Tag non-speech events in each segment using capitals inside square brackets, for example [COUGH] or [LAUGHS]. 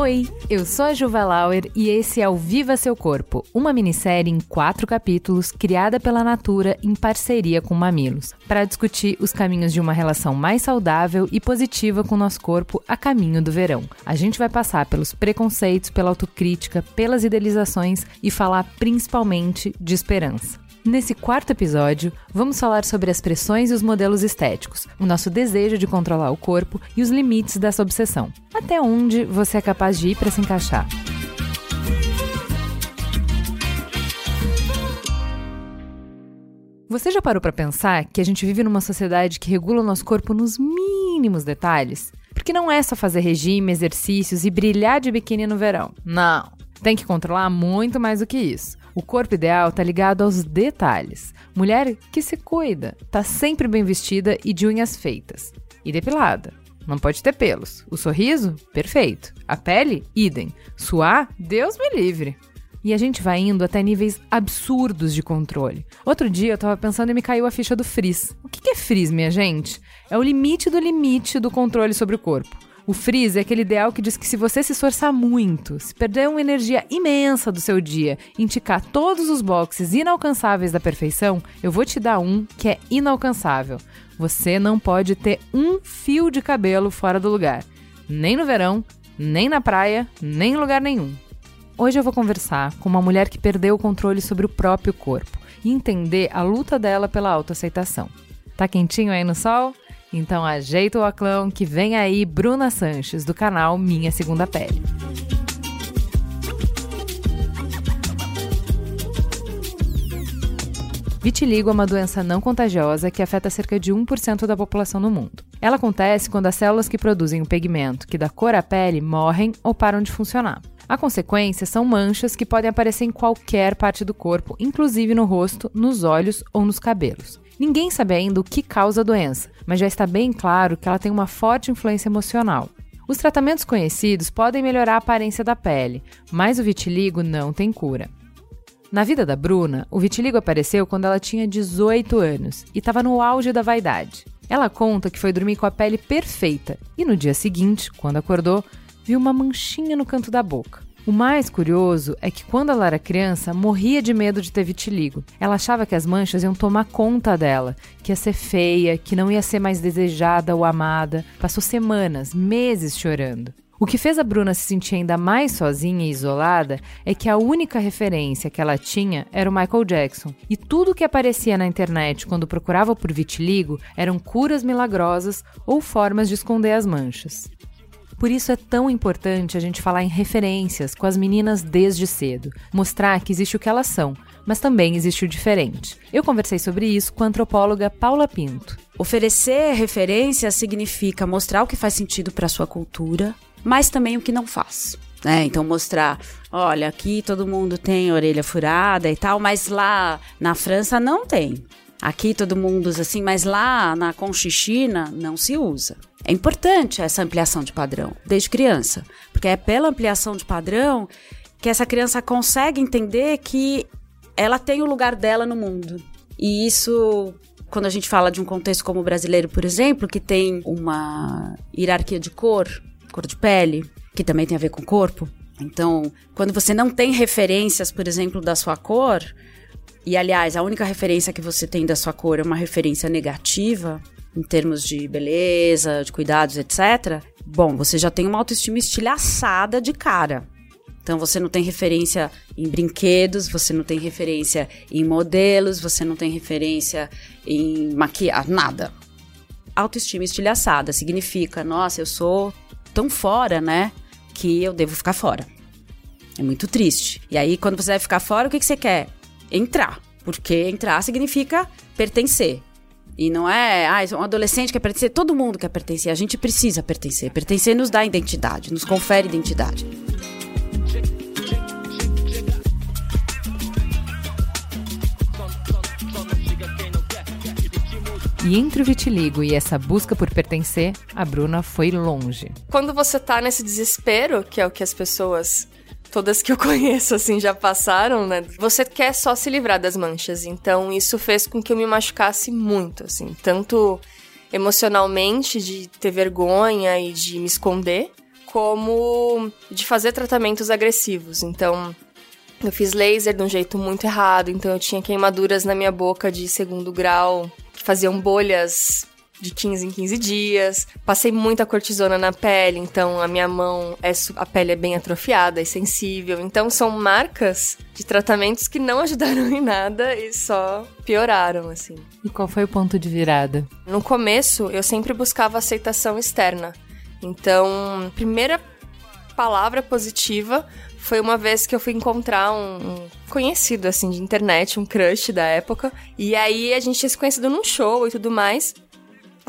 Oi, eu sou a Juva Lauer e esse é o Viva Seu Corpo, uma minissérie em quatro capítulos criada pela Natura em parceria com Mamilos, para discutir os caminhos de uma relação mais saudável e positiva com o nosso corpo a caminho do verão. A gente vai passar pelos preconceitos, pela autocrítica, pelas idealizações e falar principalmente de esperança. Nesse quarto episódio, vamos falar sobre as pressões e os modelos estéticos, o nosso desejo de controlar o corpo e os limites dessa obsessão. Até onde você é capaz de ir para se encaixar? Você já parou para pensar que a gente vive numa sociedade que regula o nosso corpo nos mínimos detalhes? Porque não é só fazer regime, exercícios e brilhar de biquíni no verão. Não. Tem que controlar muito mais do que isso. O corpo ideal tá ligado aos detalhes. Mulher que se cuida, tá sempre bem vestida e de unhas feitas. E depilada. Não pode ter pelos. O sorriso? Perfeito. A pele? Idem. Suar? Deus me livre. E a gente vai indo até níveis absurdos de controle. Outro dia eu tava pensando e me caiu a ficha do frizz. O que é frizz, minha gente? É o limite do limite do controle sobre o corpo. O freeze é aquele ideal que diz que se você se esforçar muito, se perder uma energia imensa do seu dia, indicar todos os boxes inalcançáveis da perfeição, eu vou te dar um que é inalcançável. Você não pode ter um fio de cabelo fora do lugar. Nem no verão, nem na praia, nem em lugar nenhum. Hoje eu vou conversar com uma mulher que perdeu o controle sobre o próprio corpo e entender a luta dela pela autoaceitação. Tá quentinho aí no sol? Então ajeita o aclão que vem aí Bruna Sanches, do canal Minha Segunda Pele. Vitiligo é uma doença não contagiosa que afeta cerca de 1% da população no mundo. Ela acontece quando as células que produzem o pigmento que dá cor à pele morrem ou param de funcionar. A consequência são manchas que podem aparecer em qualquer parte do corpo, inclusive no rosto, nos olhos ou nos cabelos. Ninguém sabe ainda o que causa a doença, mas já está bem claro que ela tem uma forte influência emocional. Os tratamentos conhecidos podem melhorar a aparência da pele, mas o vitiligo não tem cura. Na vida da Bruna, o vitiligo apareceu quando ela tinha 18 anos e estava no auge da vaidade. Ela conta que foi dormir com a pele perfeita e no dia seguinte, quando acordou, viu uma manchinha no canto da boca. O mais curioso é que quando ela era criança, morria de medo de ter vitiligo. Ela achava que as manchas iam tomar conta dela, que ia ser feia, que não ia ser mais desejada ou amada. Passou semanas, meses chorando. O que fez a Bruna se sentir ainda mais sozinha e isolada é que a única referência que ela tinha era o Michael Jackson. E tudo que aparecia na internet quando procurava por vitiligo eram curas milagrosas ou formas de esconder as manchas. Por isso é tão importante a gente falar em referências com as meninas desde cedo, mostrar que existe o que elas são, mas também existe o diferente. Eu conversei sobre isso com a antropóloga Paula Pinto. Oferecer referências significa mostrar o que faz sentido para sua cultura, mas também o que não faz. Né? Então mostrar, olha, aqui todo mundo tem orelha furada e tal, mas lá na França não tem. Aqui todo mundo usa assim, mas lá na Conchichina não se usa. É importante essa ampliação de padrão, desde criança, porque é pela ampliação de padrão que essa criança consegue entender que ela tem o lugar dela no mundo. E isso, quando a gente fala de um contexto como o brasileiro, por exemplo, que tem uma hierarquia de cor, cor de pele, que também tem a ver com corpo. Então, quando você não tem referências, por exemplo, da sua cor, e aliás, a única referência que você tem da sua cor é uma referência negativa, em termos de beleza, de cuidados, etc. Bom, você já tem uma autoestima estilhaçada de cara. Então você não tem referência em brinquedos, você não tem referência em modelos, você não tem referência em maquiagem, nada. Autoestima estilhaçada significa, nossa, eu sou tão fora, né, que eu devo ficar fora. É muito triste. E aí, quando você vai ficar fora, o que, que você quer? Entrar. Porque entrar significa pertencer. E não é, ah, um adolescente quer pertencer, todo mundo quer pertencer, a gente precisa pertencer. Pertencer nos dá identidade, nos confere identidade. E entre o vitiligo e essa busca por pertencer, a Bruna foi longe. Quando você tá nesse desespero, que é o que as pessoas todas que eu [LAUGHS] conheço, assim, já passaram, né? Você quer só se livrar das manchas. Então, isso fez com que eu me machucasse muito, assim. Tanto emocionalmente, de ter vergonha e de me esconder, como de fazer tratamentos agressivos. Então, eu fiz laser de um jeito muito errado, então eu tinha queimaduras na minha boca de segundo grau, que faziam bolhas de 15 em 15 dias. Passei muita cortisona na pele, então a minha mão é a pele é bem atrofiada e sensível. Então são marcas de tratamentos que não [LAUGHS] ajudaram em nada e só pioraram assim. E qual foi o ponto de virada? No começo, eu sempre buscava aceitação externa. Então, primeira palavra positiva foi uma vez que eu fui encontrar um, conhecido, assim, de internet, um crush da época. E aí a gente tinha se conhecido num show e tudo mais.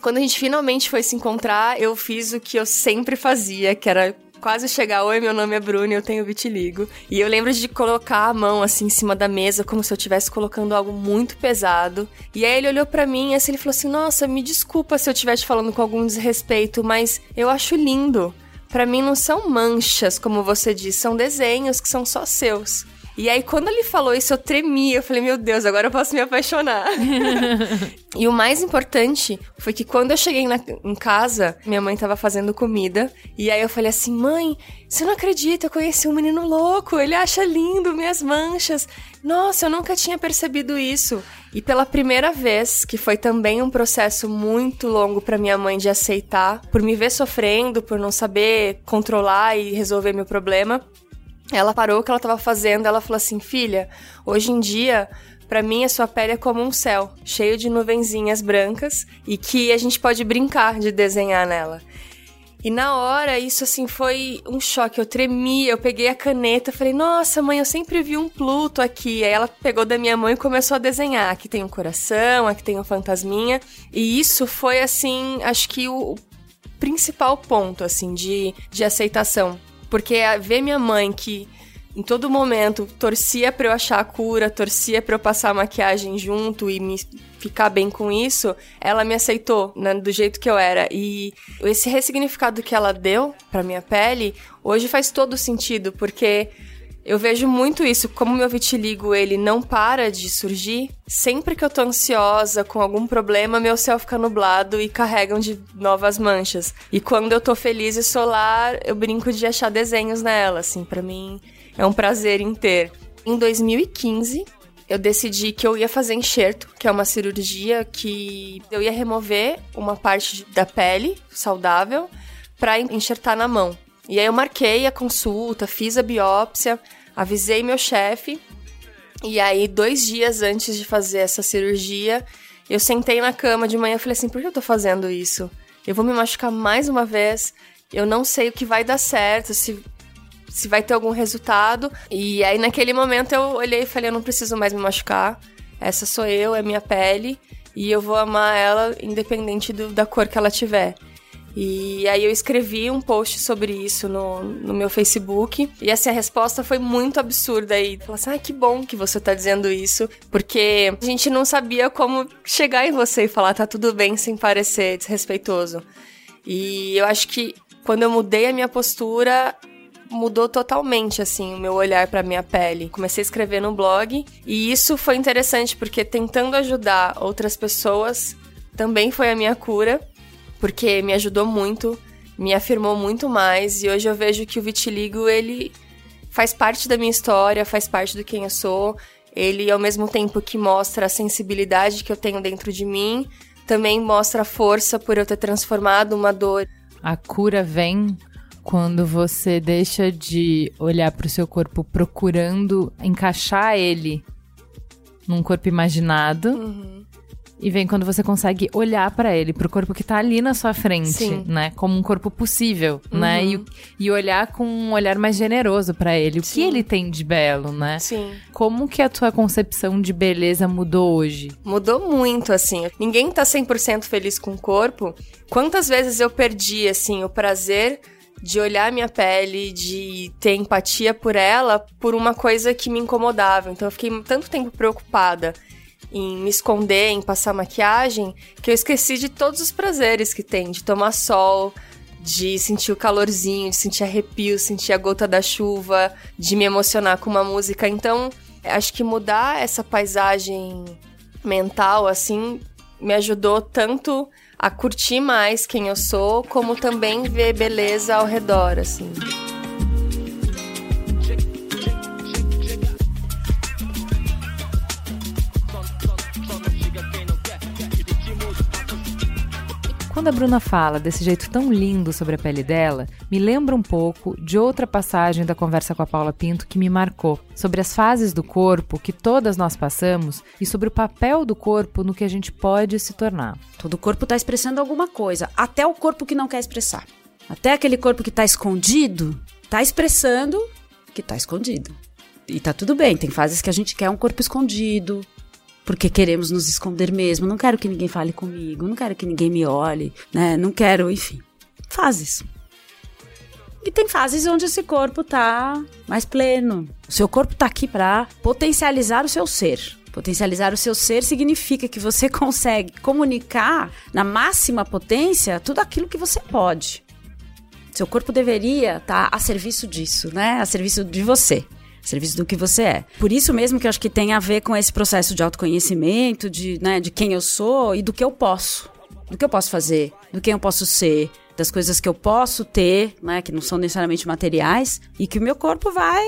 Quando a gente finalmente foi se encontrar, eu fiz o que eu sempre fazia, que era quase chegar, oi, meu nome é Bruno, eu tenho vitiligo. E eu lembro de colocar a mão assim em cima da mesa, como se eu estivesse colocando algo muito pesado. E aí ele olhou para mim, assim, ele falou assim: "Nossa, me desculpa se eu estiver te falando com algum desrespeito, mas eu acho lindo. Para mim não são manchas, como você disse, são desenhos que são só seus." E aí, quando ele falou isso, eu tremi. Eu falei, meu Deus, agora eu posso me apaixonar. [LAUGHS] e o mais importante foi que quando eu cheguei na, em casa, minha mãe tava fazendo comida. E aí eu falei assim: mãe, você não acredita, eu conheci um menino louco. Ele acha lindo minhas manchas. Nossa, eu nunca tinha percebido isso. E pela primeira vez, que foi também um processo muito longo para minha mãe de aceitar, por me ver sofrendo, por não saber controlar e resolver meu problema, ela parou o que ela estava fazendo, ela falou assim: "Filha, hoje em dia, para mim a sua pele é como um céu, cheio de nuvenzinhas brancas e que a gente pode brincar de desenhar nela". E na hora, isso assim foi um choque. Eu tremi, eu peguei a caneta, falei: "Nossa, mãe, eu sempre vi um Pluto aqui". Aí ela pegou da minha mãe e começou a desenhar. Aqui tem um coração, aqui tem um fantasminha. E isso foi assim, acho que o principal ponto assim de, de aceitação porque ver minha mãe que em todo momento torcia para eu achar a cura, torcia para eu passar a maquiagem junto e me ficar bem com isso, ela me aceitou né, do jeito que eu era. E esse ressignificado que ela deu para minha pele, hoje faz todo sentido, porque eu vejo muito isso, como meu vitiligo ele não para de surgir, sempre que eu tô ansiosa com algum problema, meu céu fica nublado e carregam de novas manchas. E quando eu tô feliz e solar, eu brinco de achar desenhos nela, assim, para mim é um prazer em ter. Em 2015, eu decidi que eu ia fazer enxerto, que é uma cirurgia que eu ia remover uma parte da pele saudável para enxertar na mão. E aí eu marquei a consulta, fiz a biópsia, avisei meu chefe. E aí, dois dias antes de fazer essa cirurgia, eu sentei na cama de manhã e falei assim: por que eu tô fazendo isso? Eu vou me machucar mais uma vez. Eu não sei o que vai dar certo, se, se vai ter algum resultado. E aí, naquele momento, eu olhei e falei: eu não preciso mais me machucar. Essa sou eu, é minha pele. E eu vou amar ela independente do, da cor que ela tiver. E aí eu escrevi um post sobre isso no, no meu Facebook. E assim, a resposta foi muito absurda. E falou assim: ah, que bom que você tá dizendo isso. Porque a gente não sabia como chegar em você e falar, tá tudo bem, sem parecer desrespeitoso. E eu acho que quando eu mudei a minha postura, mudou totalmente assim o meu olhar para minha pele. Comecei a escrever no blog e isso foi interessante porque tentando ajudar outras pessoas também foi a minha cura porque me ajudou muito, me afirmou muito mais e hoje eu vejo que o vitiligo ele faz parte da minha história, faz parte do quem eu sou. Ele ao mesmo tempo que mostra a sensibilidade que eu tenho dentro de mim, também mostra a força por eu ter transformado uma dor. A cura vem quando você deixa de olhar para o seu corpo procurando encaixar ele num corpo imaginado uhum. E vem quando você consegue olhar para ele, pro corpo que tá ali na sua frente, Sim. né? Como um corpo possível, uhum. né? E, e, olhar com um olhar mais generoso para ele. O Sim. que ele tem de belo, né? Sim. Como que a tua concepção de beleza mudou hoje? Mudou muito, assim. Ninguém tá 100% feliz com o corpo. Quantas vezes eu perdi, assim, o prazer de olhar minha pele, de ter empatia por ela, por uma coisa que me incomodava. Então eu fiquei tanto tempo preocupada em me esconder, em passar maquiagem, que eu esqueci de todos os prazeres que tem, de tomar sol, de sentir o calorzinho, de sentir arrepio, sentir a gota da chuva, de me emocionar com uma música. Então, acho que mudar essa paisagem mental, assim, me ajudou tanto a curtir mais quem eu sou, como também ver beleza ao redor, assim. Quando a Bruna fala desse jeito tão lindo sobre a pele dela, me lembra um pouco de outra passagem da conversa com a Paula Pinto que me marcou, sobre as fases do corpo que todas nós passamos e sobre o papel do corpo no que a gente pode se tornar. Todo corpo está expressando alguma coisa, até o corpo que não quer expressar. Até aquele corpo que está escondido, está expressando que está escondido. E tá tudo bem, tem fases que a gente quer um corpo escondido, porque queremos nos esconder mesmo. Não quero que ninguém fale comigo, não quero que ninguém me olhe, né? Não quero, enfim. Fases. E tem fases onde esse corpo tá mais pleno. O seu corpo tá aqui para potencializar o seu ser. Potencializar o seu ser significa que você [LAUGHS] consegue comunicar na máxima potência tudo aquilo que você pode. Seu corpo deveria estar tá a serviço disso, né? A serviço de você serviço do que você é. Por isso mesmo que eu acho que tem a ver com esse processo de autoconhecimento, de, né, de quem eu sou e do que eu posso. Do que eu posso fazer, do quem eu posso ser, das coisas que eu posso ter, né, que não são necessariamente materiais, e que o meu corpo vai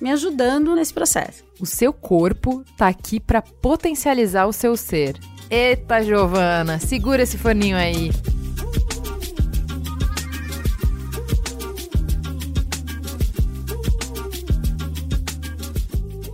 me ajudando nesse processo. O seu corpo tá aqui para potencializar o seu ser. Eita, Giovana, segura esse forninho aí.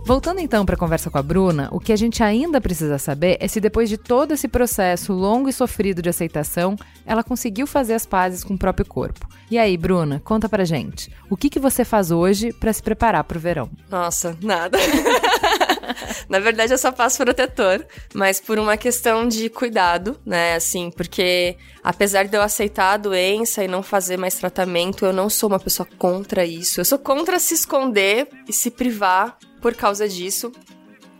Voltando então para a conversa com a Bruna, o que a gente ainda precisa saber é se depois de todo esse processo longo e sofrido de aceitação, ela conseguiu fazer as pazes com o próprio corpo. E aí, Bruna, conta pra gente. O que, que você faz hoje para se preparar para o verão? Nossa, nada. [LAUGHS] Na verdade, eu só passo protetor, mas por uma questão de cuidado, né? Assim, porque apesar de eu aceitar a doença e não fazer mais tratamento, eu não sou uma pessoa contra isso. Eu sou contra se esconder e se privar por causa disso.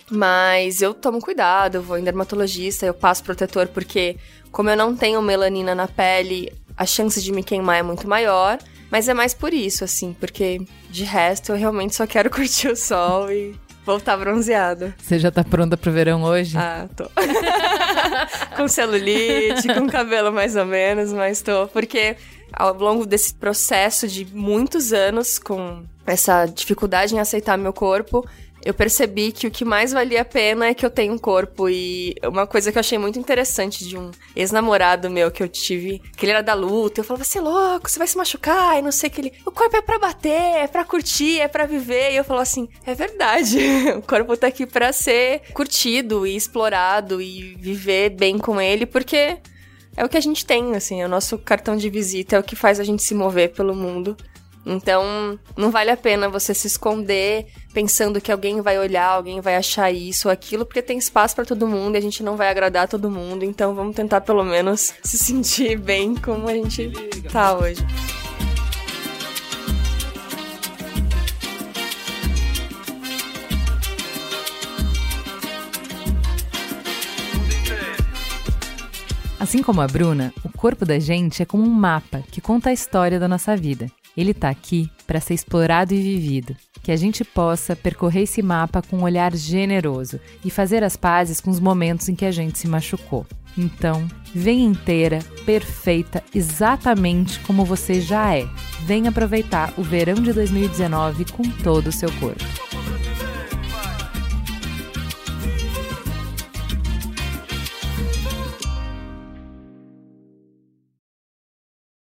Mas eu tomo cuidado, eu vou em dermatologista, eu passo protetor porque, como eu não tenho melanina na pele, a chance de me queimar é muito maior. Mas é mais por isso, assim, porque de resto eu realmente só quero [LAUGHS] curtir o sol e voltar bronzeada. Você já tá pronta pro verão hoje? Ah, tô. [LAUGHS] com celulite, com cabelo mais ou menos, mas tô. Porque ao longo desse processo de muitos anos com essa dificuldade em aceitar meu corpo, eu percebi que o que mais valia a pena é que eu tenho um corpo. E uma coisa que eu achei muito interessante de um ex-namorado meu que eu tive, que ele era da luta, eu falava, você é louco, você vai se machucar, e não sei o que ele. O corpo é pra bater, é pra curtir, é pra viver. E eu falo assim, é verdade. [LAUGHS] o corpo tá aqui pra ser curtido e explorado e viver bem com ele, porque é o que a gente tem, assim, é o nosso cartão de visita, é o que faz a gente se mover pelo mundo. Então, não vale a pena você se esconder pensando que alguém vai olhar, alguém vai achar isso ou aquilo, porque tem espaço para todo mundo e a gente não vai agradar todo mundo. Então, vamos tentar pelo menos se sentir bem como a gente tá hoje. Assim como a Bruna, o corpo da gente é como um mapa que conta a história da nossa vida. Ele está aqui para ser explorado e vivido. Que a gente possa percorrer esse mapa com um olhar generoso e fazer as pazes com os momentos em que a gente se machucou. Então, vem inteira, perfeita, exatamente como você já é. Vem aproveitar o verão de 2019 com todo o seu corpo.